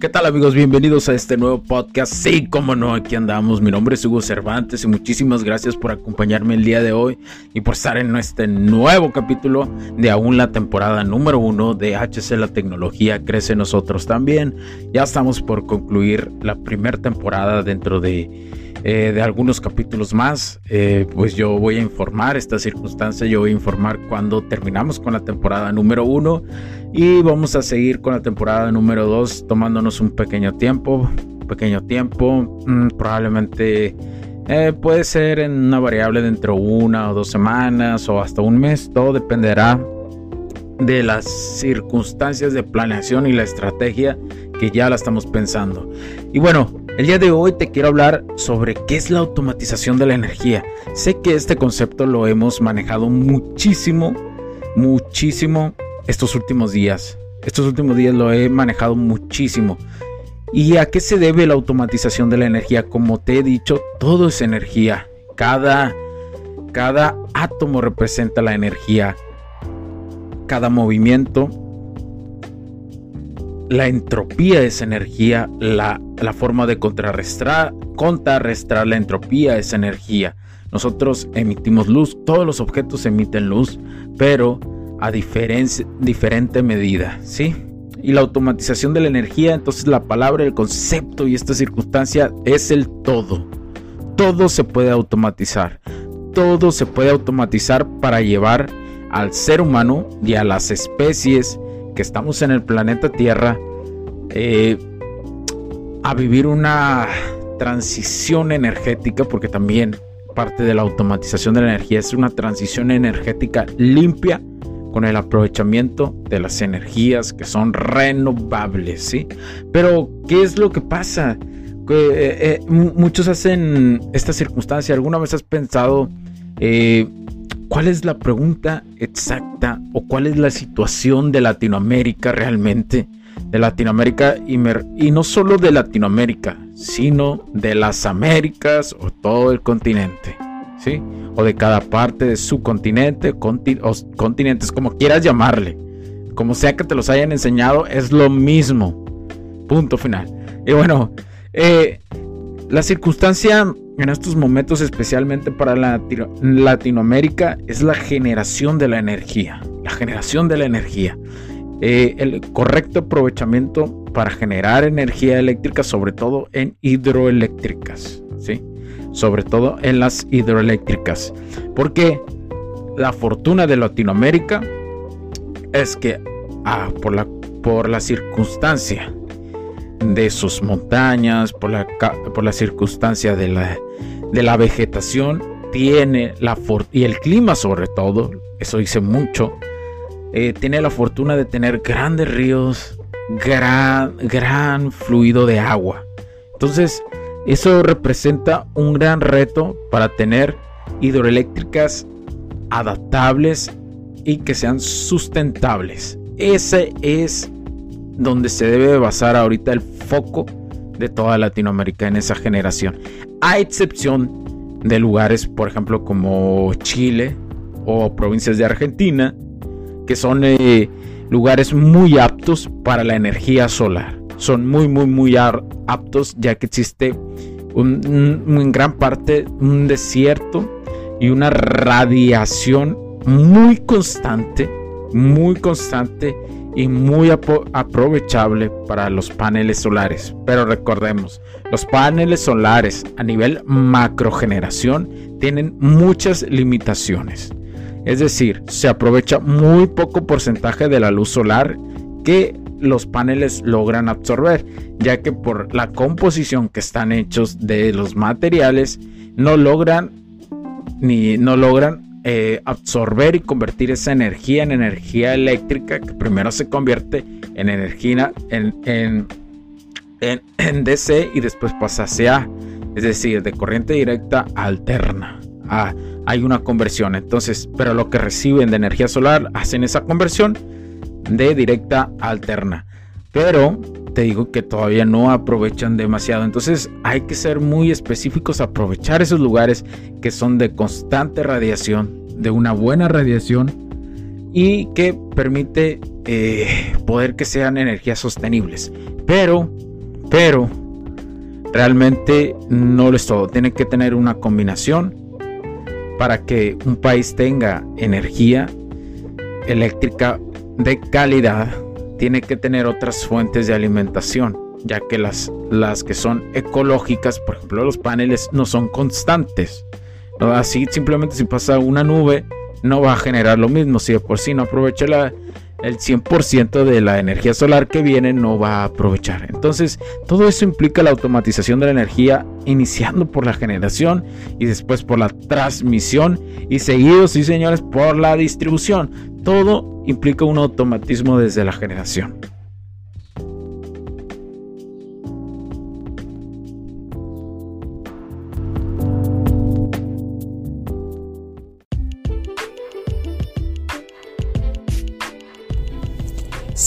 ¿Qué tal amigos? Bienvenidos a este nuevo podcast. Sí, como no, aquí andamos. Mi nombre es Hugo Cervantes y muchísimas gracias por acompañarme el día de hoy y por estar en este nuevo capítulo de aún la temporada número uno de HC La Tecnología Crece Nosotros también. Ya estamos por concluir la primera temporada dentro de eh, de algunos capítulos más, eh, pues yo voy a informar esta circunstancia, yo voy a informar cuando terminamos con la temporada número uno y vamos a seguir con la temporada número dos tomándonos un pequeño tiempo, pequeño tiempo, mm, probablemente eh, puede ser en una variable dentro de una o dos semanas o hasta un mes, todo dependerá de las circunstancias de planeación y la estrategia que ya la estamos pensando. Y bueno, el día de hoy te quiero hablar sobre qué es la automatización de la energía. Sé que este concepto lo hemos manejado muchísimo, muchísimo estos últimos días. Estos últimos días lo he manejado muchísimo. ¿Y a qué se debe la automatización de la energía? Como te he dicho, todo es energía. Cada, cada átomo representa la energía. Cada movimiento la entropía es energía, la, forma de contrarrestar, contrarrestar la entropía es energía. Nosotros emitimos luz, todos los objetos emiten luz, pero a diferente medida, ¿sí? Y la automatización de la energía, entonces la palabra, el concepto y esta circunstancia es el todo. Todo se puede automatizar. Todo se puede automatizar para llevar al ser humano y a las especies que estamos en el planeta Tierra eh, a vivir una transición energética, porque también parte de la automatización de la energía es una transición energética limpia con el aprovechamiento de las energías que son renovables, ¿sí? Pero, ¿qué es lo que pasa? Eh, eh, muchos hacen esta circunstancia. ¿Alguna vez has pensado cuál es la pregunta exacta o cuál es la situación de Latinoamérica realmente? De Latinoamérica y, y, no solo de Latinoamérica, sino de las Américas o todo el continente, ¿sí? O de cada parte de su continente o continentes, como quieras llamarle. Como sea que te los hayan enseñado, es lo mismo. Punto final. Y bueno, eh, la circunstancia en estos momentos, especialmente para Latinoamérica, es la generación de la energía. La generación de la energía. Eh, el correcto aprovechamiento para generar energía eléctrica, sobre todo en hidroeléctricas, ¿sí? Sobre todo en las hidroeléctricas. Porque la fortuna de Latinoamérica es que ah, por, la, por la circunstancia de sus montañas, por la, por la circunstancia de la, de la vegetación, tiene la y el clima sobre todo, eso dice mucho, eh, tiene la fortuna de tener grandes ríos, gran, gran fluido de agua. Entonces, eso representa un gran reto para tener hidroeléctricas adaptables y que sean sustentables. Ese es donde se debe basar ahorita el foco de toda Latinoamérica en esa generación. A excepción de lugares, por ejemplo, como Chile o provincias de Argentina, que son eh, lugares muy aptos para la energía solar. Son muy, muy, muy aptos ya que existe en gran parte un desierto y una radiación muy constante, muy constante y muy aprovechable para los paneles solares. Pero recordemos, los paneles solares a nivel macrogeneración tienen muchas limitaciones. Es decir, se aprovecha muy poco porcentaje de la luz solar que los paneles logran absorber, ya que por la composición que están hechos de los materiales no logran ni no logran eh, absorber y convertir esa energía en energía eléctrica que primero se convierte en energía en, en, en, DC y después pasa hacia A. es decir, de corriente directa alterna. Hay una conversión, entonces, pero lo que reciben de energía solar hacen esa conversión de directa alterna. Pero te digo que todavía no aprovechan demasiado. Entonces hay que ser muy específicos, aprovechar esos lugares que son de constante radiación, de una buena radiación y que permite eh, poder que sean energías sostenibles. Pero, pero, realmente no lo es todo. Tiene que tener una combinación para que un país tenga energía eléctrica de calidad tiene que tener otras fuentes de alimentación, ya que las, las que son ecológicas, por ejemplo los paneles, no son constantes. Así simplemente si pasa una nube, no va a generar lo mismo. Si de por sí no aprovecha la, el 100% de la energía solar que viene no va a aprovechar. Entonces, todo eso implica la automatización de la energía, iniciando por la generación y después por la transmisión y seguido, sí señores, por la distribución. Todo implica un automatismo desde la generación.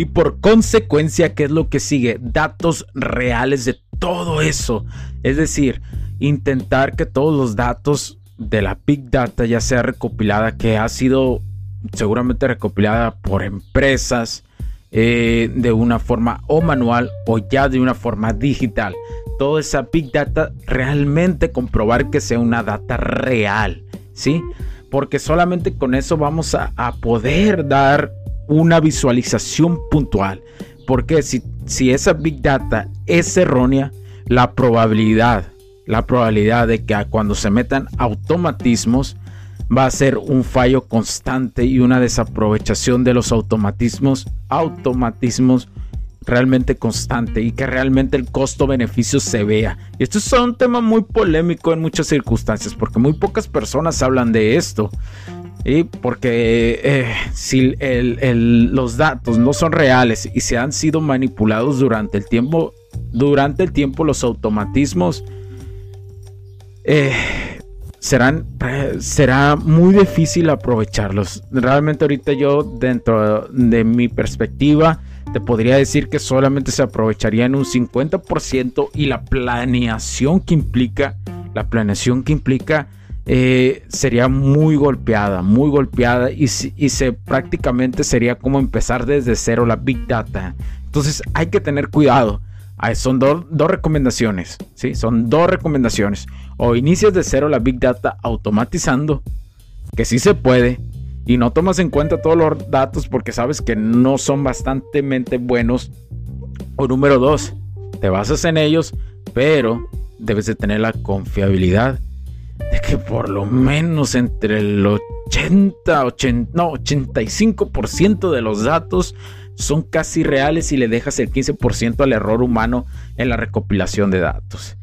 Y por consecuencia, ¿qué es lo que sigue? Datos reales de todo eso. Es decir, intentar que todos los datos de la Big Data ya sea recopilada, que ha sido seguramente recopilada por empresas eh, de una forma o manual o ya de una forma digital. Toda esa Big Data realmente comprobar que sea una data real, ¿sí? Porque solamente con eso vamos a, a poder dar una visualización puntual. Porque si, si esa Big Data es errónea, la probabilidad, la probabilidad de que cuando se metan automatismos va a ser un fallo constante y una desaprovechación de los automatismos, automatismos realmente constante y que realmente el costo-beneficio se vea. Y esto es un tema muy polémico en muchas circunstancias porque muy pocas personas hablan de esto. Y porque eh, si los datos no son reales y se han sido manipulados durante el tiempo, durante el tiempo los automatismos eh, serán, será muy difícil aprovecharlos. Realmente ahorita yo dentro de mi perspectiva te podría decir que solamente se aprovecharía en un 50% y la planeación que implica, la planeación que implica eh, sería muy golpeada, muy golpeada y, se prácticamente sería como empezar desde cero la Big Data. Entonces hay que tener cuidado. son dos recomendaciones, ¿sí? Son dos recomendaciones. O inicias de cero la Big Data automatizando, que sí se puede, y no tomas en cuenta todos los datos porque sabes que no son bastante buenos. O número dos, te basas en ellos, pero debes de tener la confiabilidad que por lo menos entre el 80, 80 no, 85% de los datos son casi reales y le dejas el 15% al error humano en la recopilación de datos.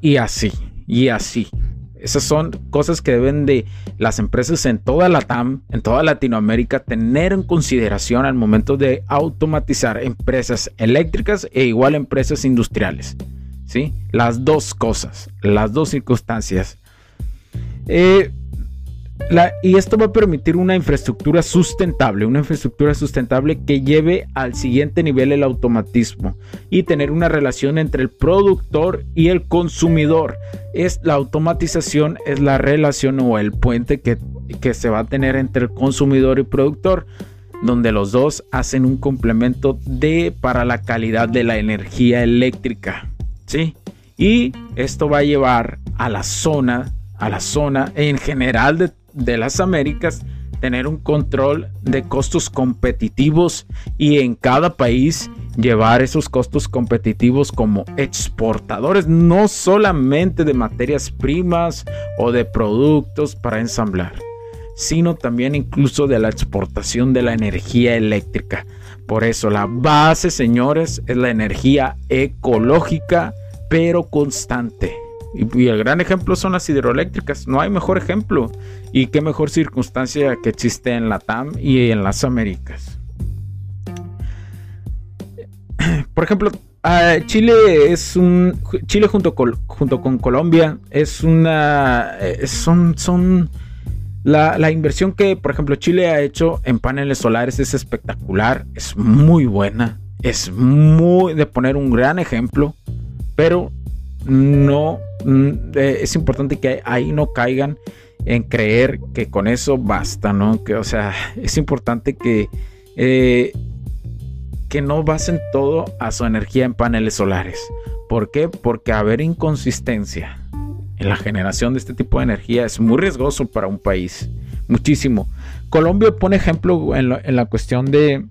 Y así, y así. Esas son cosas que deben de las empresas en toda la TAM, en toda Latinoamérica, tener en consideración al momento de automatizar empresas eléctricas e igual empresas industriales. ¿Sí? Las dos cosas, las dos circunstancias eh, y esto va a permitir una infraestructura sustentable, una infraestructura sustentable que lleve al siguiente nivel el automatismo y tener una relación entre el productor y el consumidor. Es la automatización es la relación o el puente que que se va a tener entre el consumidor y productor, donde los dos hacen un complemento de para la calidad de la energía eléctrica, ¿sí? Y esto va a llevar a la zona, a la zona en general de, de las Américas, tener un control de costos competitivos y en cada país llevar esos costos competitivos como exportadores, no solamente de materias primas o de productos para ensamblar, sino también incluso de la exportación de la energía eléctrica. Por eso la base, señores, es la energía ecológica, pero constante. Y, el gran ejemplo son las hidroeléctricas. No hay mejor ejemplo. Y qué mejor circunstancia que existe en la TAM y en las Américas. Por ejemplo, ah, Chile es un. Chile junto con, junto con Colombia es una. Eh, son. son la, la, inversión que, por ejemplo, Chile ha hecho en paneles solares es espectacular, es muy buena, es muy de poner un gran ejemplo, pero no mm, es importante que ahí no caigan en creer que con eso basta, ¿no? Que, o sea, es importante que, eh, que no basen todo a su energía en paneles solares. ¿Por qué? Porque haber inconsistencia en la generación de este tipo de energía es muy riesgoso para un país. Muchísimo. Colombia pone ejemplo en, la cuestión de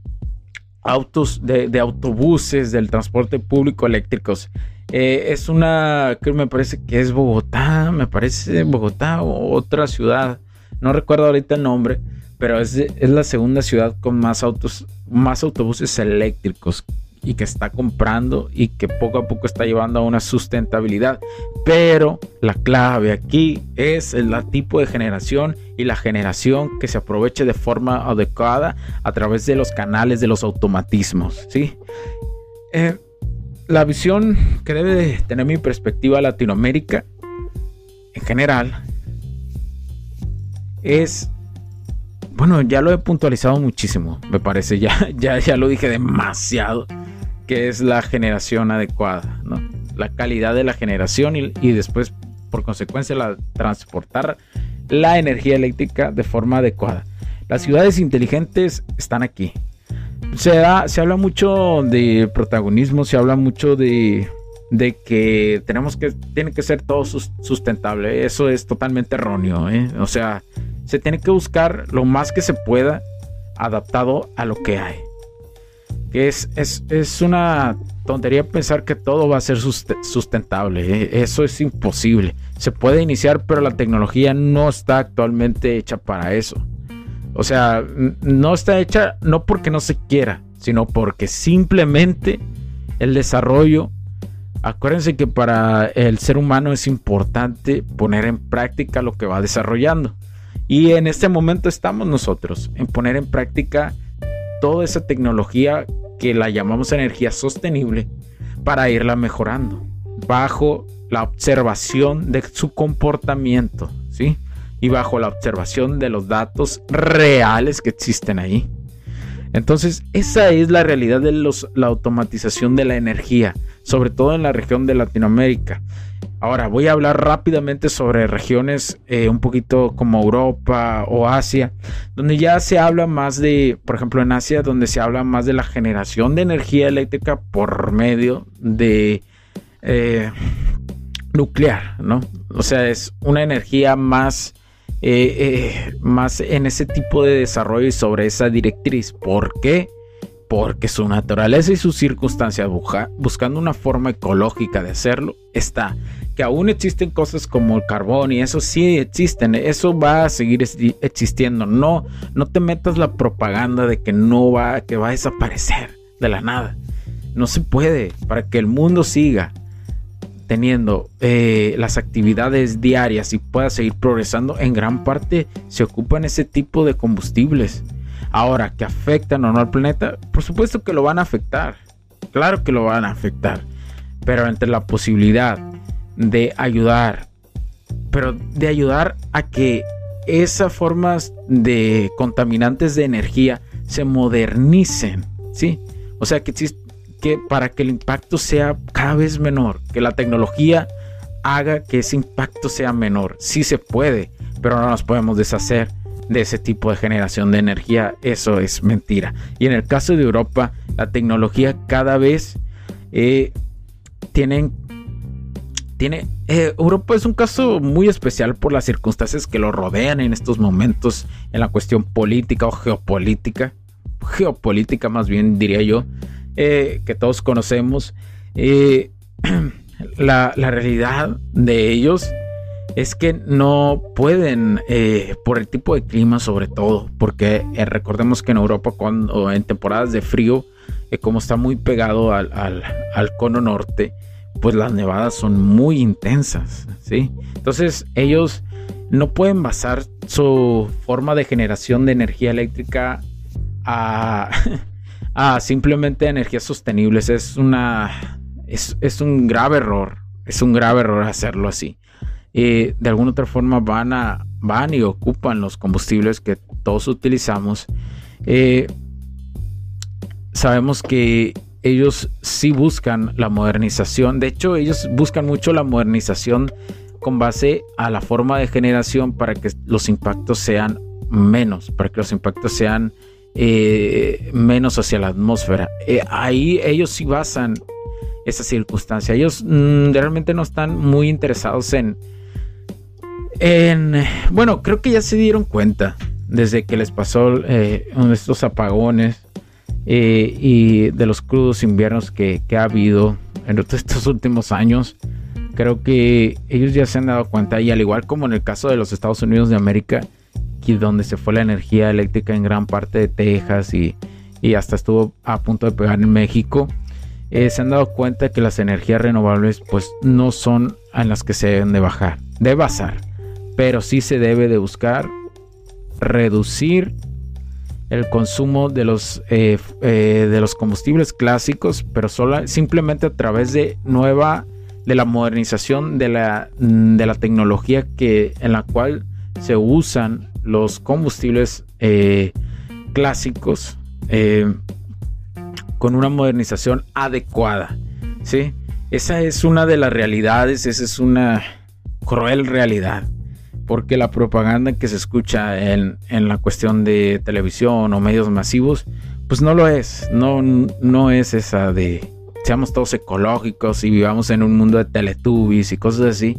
autos, de, de autobuses, del transporte público eléctricos. Eh, es una, que me parece que es Bogotá, me parece Bogotá o otra ciudad, no recuerdo ahorita el nombre, pero es, es la segunda ciudad con más autos, más autobuses eléctricos y que está comprando y que poco a poco está llevando a una sustentabilidad. Pero la clave aquí es el tipo de generación y la generación que se aproveche de forma adecuada a través de los canales de los automatismos. ¿sí? Eh, la visión que debe tener mi perspectiva Latinoamérica en general es bueno, ya lo he puntualizado muchísimo, me parece, ya, ya, ya lo dije demasiado, que es la generación adecuada, ¿no? La calidad de la generación y, y después, por consecuencia, la transportar la energía eléctrica de forma adecuada. Las ciudades inteligentes están aquí, se, se habla mucho de protagonismo, se habla mucho de, de que tenemos que, tiene que ser todo sustentable. Eso es totalmente erróneo. ¿eh? O sea, se tiene que buscar lo más que se pueda adaptado a lo que hay. Es, es, es una tontería pensar que todo va a ser sustentable. ¿eh? Eso es imposible. Se puede iniciar, pero la tecnología no está actualmente hecha para eso. O sea, no está hecha no porque no se quiera, sino porque simplemente el desarrollo, acuérdense que para el ser humano es importante poner en práctica lo que va desarrollando. Y en este momento estamos nosotros en poner en práctica toda esa tecnología que la llamamos energía sostenible para irla mejorando bajo la observación de su comportamiento, ¿sí? Y bajo la observación de los datos reales que existen ahí. Entonces, esa es la realidad de la automatización de la energía, sobre todo en la región de Latinoamérica. Ahora voy a hablar rápidamente sobre regiones eh, un poquito como Europa o Asia, donde ya se habla más de, por ejemplo en Asia, donde se habla más de la generación de energía eléctrica por medio de eh, nuclear, ¿no? O sea, es una energía más eh, eh, más en ese tipo de desarrollo y sobre esa directriz. ¿Por qué? Porque su naturaleza y sus circunstancias, buscando una forma ecológica de hacerlo, está. Que aún existen cosas como el carbón y eso sí existen, eso va a seguir existiendo. No, no te metas la propaganda de que no va, que va a desaparecer de la nada. No se puede para que el mundo siga teniendo eh, las actividades diarias y pueda seguir progresando, en gran parte se ocupan ese tipo de combustibles. Ahora, que afectan o no al planeta, por supuesto que lo van a afectar. Claro que lo van a afectar. Pero entre la posibilidad de ayudar, pero de ayudar a que esas formas de contaminantes de energía se modernicen, ¿sí? O sea, que existe que para que el impacto sea cada vez menor, que la tecnología haga que ese impacto sea menor. Sí se puede, pero no nos podemos deshacer de ese tipo de generación de energía. Eso es mentira. Y en el caso de Europa, la tecnología cada vez eh, tienen tiene eh, Europa es un caso muy especial por las circunstancias que lo rodean en estos momentos en la cuestión política o geopolítica geopolítica más bien diría yo eh, que todos conocemos la, la, realidad de ellos es que no pueden, eh, por el tipo de clima sobre todo, porque eh, recordemos que en Europa cuando en temporadas de frío, eh, como está muy pegado al, al, cono norte, pues las nevadas son muy intensas, ¿sí? Entonces ellos no pueden basar su forma de generación de energía eléctrica a, a simplemente energías sostenibles. Es una... Es, es un grave error. Es un grave error hacerlo así. Eh, de alguna otra forma van, a, van y ocupan los combustibles que todos utilizamos. Eh, sabemos que ellos sí buscan la modernización. De hecho, ellos buscan mucho la modernización con base a la forma de generación para que los impactos sean menos, para que los impactos sean eh, menos hacia la atmósfera. ahí ellos sí basan esa circunstancia. Ellos mm, realmente no están muy interesados en, bueno, creo que ya se dieron cuenta desde que les pasó eh, estos apagones eh, y de los crudos inviernos que, ha habido en estos últimos años. Creo que ellos ya se han dado cuenta y al igual como en el caso de los Estados Unidos de América, donde se fue la energía eléctrica en gran parte de Texas y, hasta estuvo a punto de pegar en México, eh, se han dado cuenta que las energías renovables pues no son en las que se deben de bajar, de basar pero sí se debe de buscar reducir el consumo de los, eh, eh, de los combustibles clásicos, pero solo, simplemente a través de nueva, de la modernización de la, de la tecnología que, en la cual se usan los combustibles eh, clásicos con una modernización adecuada. ¿sí? Esa es una de las realidades, esa es una cruel realidad porque la propaganda que se escucha en, la cuestión de televisión o medios masivos, pues no lo es, no, no es esa de seamos todos ecológicos y vivamos en un mundo de teletubbies y cosas así.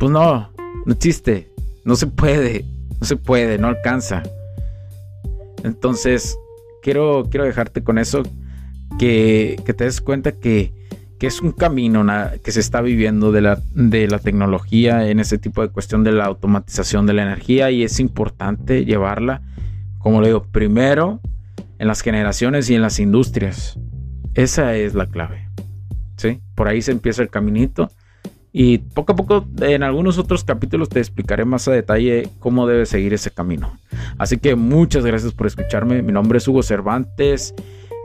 Pues no, no existe, no se puede, no se puede, no alcanza. Entonces, quiero, quiero dejarte con eso, que, que te des cuenta que que es un camino que se está viviendo de la, de la tecnología en ese tipo de cuestión de la automatización de la energía y es importante llevarla, como le digo, primero en las generaciones y en las industrias. Esa es la clave. ¿sí? Por ahí se empieza el caminito y poco a poco en algunos otros capítulos te explicaré más a detalle cómo debe seguir ese camino. Así que muchas gracias por escucharme. Mi nombre es Hugo Cervantes.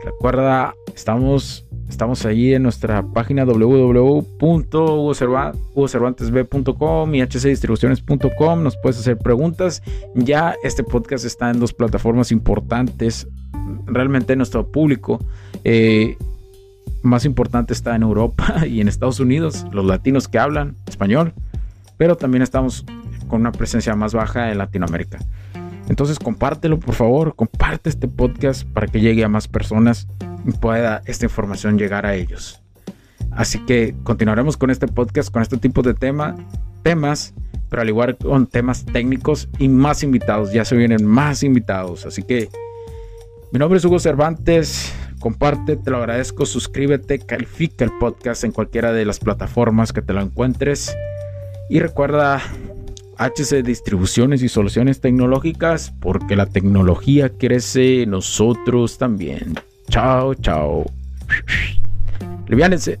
Recuerda, estamos Estamos ahí en nuestra página www.hugocervantesb.com y hcdistribuciones.com. Nos puedes hacer preguntas. Ya este podcast está en dos plataformas importantes. Realmente nuestro público eh, más importante está en Europa y en Estados Unidos, los latinos que hablan español. Pero también estamos con una presencia más baja en Latinoamérica. Entonces compártelo por favor, comparte este podcast para que llegue a más personas pueda esta información llegar a ellos. Así que continuaremos con este podcast, con este tipo de tema, temas, pero al igual con temas técnicos y más invitados. Ya se vienen más invitados. Así que mi nombre es Hugo Cervantes. Comparte, te lo agradezco. Suscríbete, califica el podcast en cualquiera de las plataformas que te lo encuentres. Y recuerda HC Distribuciones y Soluciones Tecnológicas, porque la tecnología crece, nosotros también. Chao, chao. Liviánense.